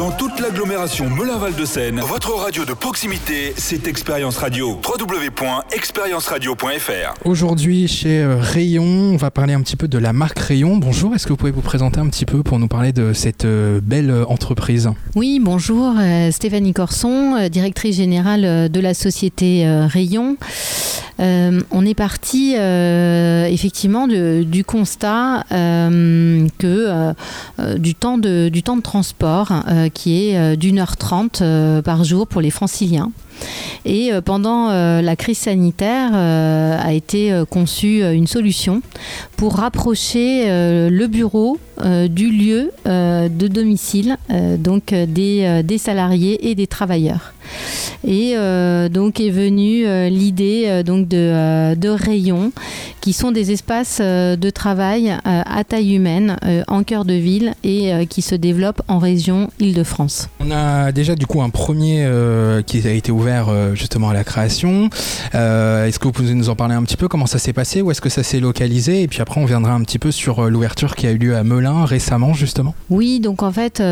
Dans toute l'agglomération Melun-Val de Seine, votre radio de proximité, c'est Expérience Radio. www.expérienceradio.fr. Aujourd'hui, chez euh, Rayon, on va parler un petit peu de la marque Rayon. Bonjour, est-ce que vous pouvez vous présenter un petit peu pour nous parler de cette euh, belle euh, entreprise? Oui, bonjour, Stéphanie Corson, directrice générale de la société Rayon. Euh, on est parti euh, effectivement du constat euh, que du, temps de, transport qui est d'une heure trente par jour pour les franciliens. Et pendant la crise sanitaire a été conçue une solution pour rapprocher le bureau du lieu de domicile, donc des salariés et des travailleurs. Et euh, donc est venue euh, l'idée euh, donc de, de rayons qui sont des espaces de travail à taille humaine en cœur de ville et qui se développent en région Île-de-France. On a déjà du coup un premier qui a été ouvert justement à la création. Est-ce que vous pouvez nous en parler un petit peu? Comment ça s'est passé? Où est-ce que ça s'est localisé? Et puis après, on viendra un petit peu sur l'ouverture qui a eu lieu à Melun récemment justement. Oui, donc en fait,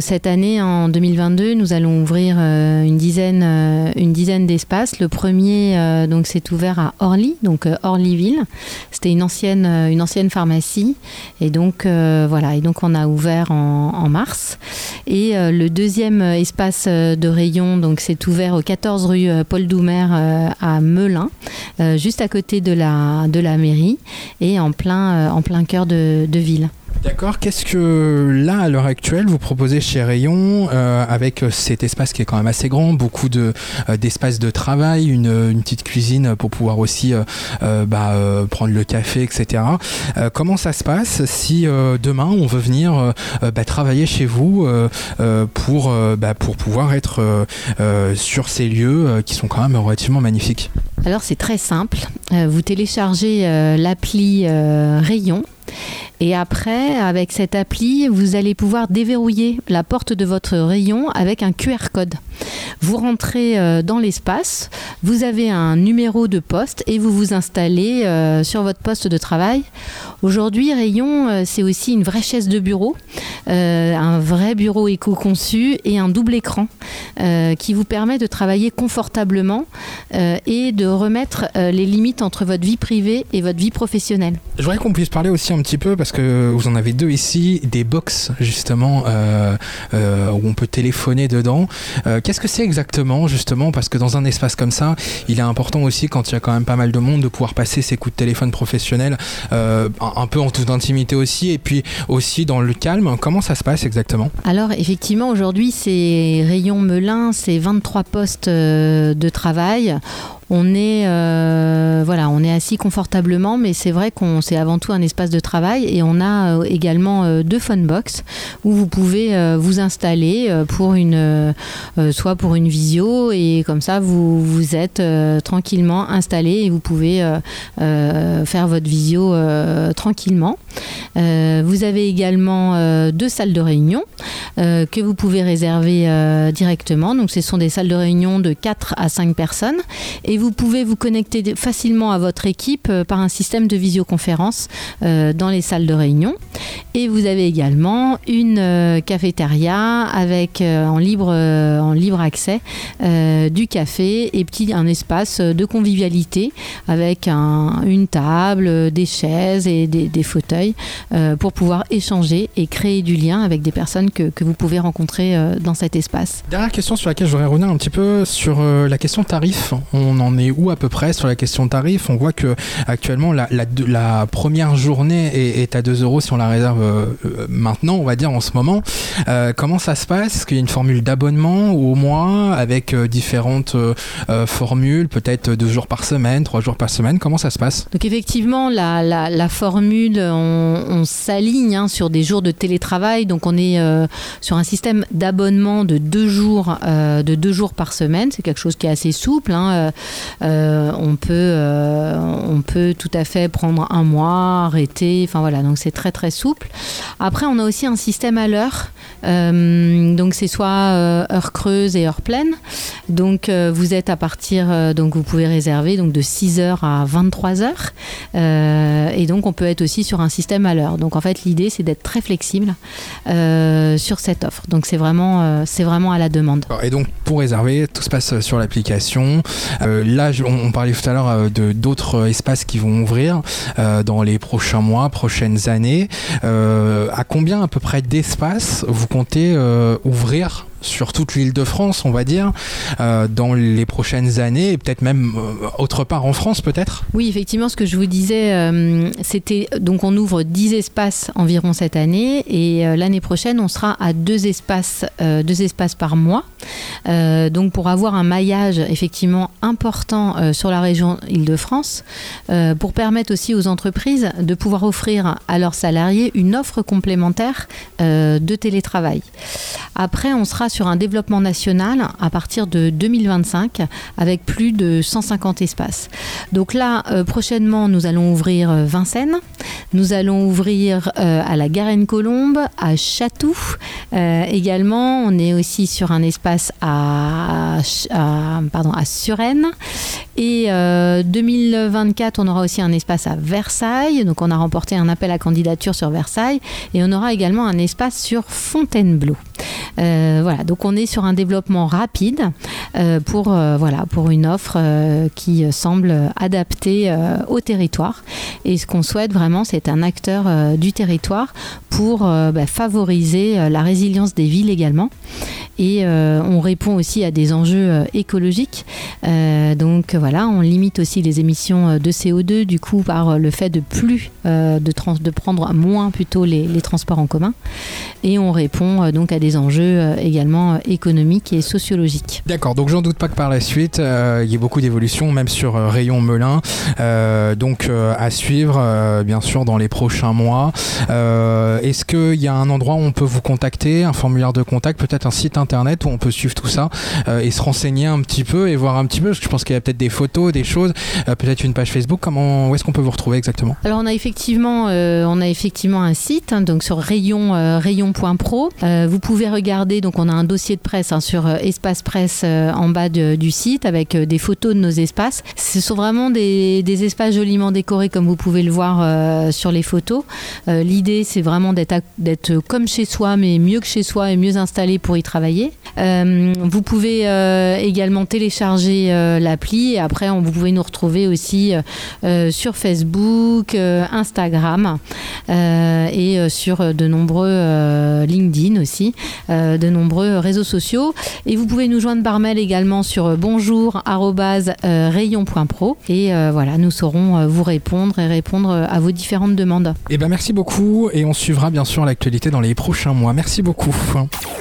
cette année, en 2022, nous allons ouvrir une euh, une dizaine d'espaces. Le premier, euh, donc, s'est ouvert à Orly, donc euh, Orlyville. C'était une ancienne, pharmacie, et donc voilà. Et donc on a ouvert en, mars. Et le deuxième espace de rayon, donc, s'est ouvert au 14 rue Paul Doumer à Melun, juste à côté de la, mairie et en plein, en cœur de ville. D'accord. Qu'est-ce que là, à l'heure actuelle, vous proposez chez Rayon euh, avec euh, cet espace qui est quand même assez grand, beaucoup de euh, d'espace de travail, une, petite cuisine pour pouvoir aussi bah, prendre le café, etc. Comment ça se passe si demain on veut venir bah, travailler chez vous pour bah, pour pouvoir être sur ces lieux qui sont quand même relativement magnifiques? Alors c'est très simple. Euh, vous téléchargez euh, l'appli euh, Rayon. Et après, avec cette appli, vous allez pouvoir déverrouiller la porte de votre rayon avec un QR code. Vous rentrez dans l'espace, vous avez un numéro de poste et vous vous installez sur votre poste de travail. Aujourd'hui, Rayon, c'est aussi une vraie chaise de bureau, un vrai bureau éco-conçu et un double écran euh, qui vous permet de travailler confortablement euh, et de remettre euh, les limites entre votre vie privée et votre vie professionnelle. Je voudrais qu'on puisse parler aussi un petit peu, parce que vous en avez deux ici, des box justement euh, euh, où on peut téléphoner dedans. Euh, Qu'est-ce que c'est exactement justement? Parce que dans un espace comme ça, il est important aussi quand il y a quand même pas mal de monde de pouvoir passer ses coups de téléphone professionnels euh, un peu en toute intimité aussi, et puis aussi dans le calme. Comment ça se passe exactement? Alors effectivement, aujourd'hui, c'est Rayon Melun, c'est 23 postes euh, de travail. On est, euh, voilà, on est assis confortablement, mais c'est vrai qu'on c'est avant tout un espace de travail et on a euh, également euh, deux phone box où vous pouvez vous installer pour une, soit pour une visio et comme ça vous vous êtes tranquillement installé et vous pouvez faire votre visio tranquillement. Vous avez également deux salles de réunion que vous pouvez réserver directement. Donc, ce sont des salles de réunion de 4 à 5 personnes. Vous pouvez vous connecter facilement à votre équipe euh, par un système de visioconférence euh, dans les salles de réunion. Et vous avez également une euh, cafétéria avec en, libre, en libre accès du café et petit, un espace de convivialité avec un- une table, des chaises et des, fauteuils pour pouvoir échanger et créer du lien avec des personnes que, vous pouvez rencontrer dans cet espace. Dernière question sur laquelle je voudrais revenir un petit peu sur la question tarif. Est où à peu près sur la question tarif? On voit que actuellement la, première journée est, à 2 euros si on la réserve euh, euh, maintenant, on va dire en ce moment. Euh, comment ça se passe? Est-ce qu'il y a une formule d'abonnement au mois avec différentes formules, peut-être deux jours par semaine, trois jours par semaine? Comment ça se passe? Donc effectivement, la, formule, on, s'aligne hein, sur des jours de télétravail. Donc on est sur un système d'abonnement de deux jours, de deux jours par semaine. C'est quelque chose qui est assez souple. hein. Euh, euh, on peut, euh, on peut tout à fait prendre un mois, arrêter. Enfin voilà, donc c'est très très souple. Après, on a aussi un système à l'heure donc c'est soit heure creuse et heure pleine. Donc vous êtes à partir, donc vous pouvez réserver donc de 6h à 23h. et donc on peut être aussi sur un système à l'heure. Donc en fait l'idée c'est d'être très flexible sur cette offre. Donc c'est vraiment, c'est vraiment à la demande. Et donc pour réserver, tout se passe sur l'application. Là on, parlait tout à l'heure de d'autres espaces qui vont ouvrir dans les prochains mois, prochaines années. à combien à peu près d'espace vous comptez ouvrir? Sur toute l'île de France, on va dire, euh, dans les prochaines années et peut-être même euh, autre part en France peut-être? Oui, effectivement, ce que je vous disais, euh, c'était donc on ouvre 10 espaces environ cette année et l'année prochaine, on sera à deux espaces, deux espaces par mois. donc pour avoir un maillage effectivement important sur la région Île-de-France, pour permettre aussi aux entreprises de pouvoir offrir à leurs salariés une offre complémentaire de télétravail. Après, on sera sur un développement national à partir de 2025 avec plus de 150 espaces. Donc là, euh, prochainement, nous allons ouvrir euh, Vincennes, nous allons ouvrir euh, à la Garenne-Colombe, à Chatou. également, on est aussi sur un espace à, pardon, à Suresnes. Et 2024, on aura aussi un espace à Versailles. Donc on a remporté un appel à candidature sur Versailles. Et on aura également un espace sur Fontainebleau. voilà, donc on est sur un développement rapide euh, pour, euh, pour une offre euh, qui semble adaptée au territoire. Et ce qu'on souhaite vraiment, c'est un acteur du territoire pour bah, favoriser la résilience des villes également. Et on répond aussi à des enjeux écologiques. donc voilà, on limite aussi les émissions de CO2 du coup par le fait de plus de, de prendre moins plutôt les, les, transports en commun. Et on répond donc à des enjeux également euh, économique et sociologique. D'accord, donc j'en doute pas que par la suite, euh, il y ait beaucoup d'évolutions, même sur euh, Rayon Melun. donc à suivre, bien sûr, dans les prochains mois. Est-ce qu'il y a un endroit où on peut vous contacter, un formulaire de contact, peut-être un site internet où on peut suivre tout ça et se renseigner un petit peu et voir un petit peu, parce que je pense qu'il y a peut-être des photos, des choses, peut-être une page Facebook. Comment, où est-ce qu'on peut vous retrouver exactement? Alors on a effectivement, on a effectivement un site, hein, donc sur rayon, rayon.pro. vous pouvez regarder, donc on a un dossier de presse hein, sur euh, Espace Presse euh, en bas du site avec euh, des photos de nos espaces. Ce sont vraiment des, espaces joliment décorés comme vous pouvez le voir sur les photos. L'idée c'est vraiment d'être comme chez soi mais mieux que chez soi et mieux installé pour y travailler. vous pouvez également télécharger l'appli et après vous pouvez nous retrouver aussi sur Facebook, Instagram et sur de nombreux LinkedIn aussi, de nombreux réseaux sociaux. Et vous pouvez nous joindre par mail également sur bonjour.rayon.pro. Et euh, voilà, nous saurons euh, vous répondre et répondre à vos différentes demandes. Et eh ben merci beaucoup et on suivra bien sûr l'actualité dans les prochains mois. Merci beaucoup.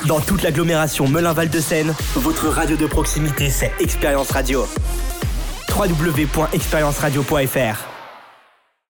Dans toute l'agglomération Melun-Val de Seine, votre radio de proximité, c'est Expérience Radio. www.expérienceradio.fr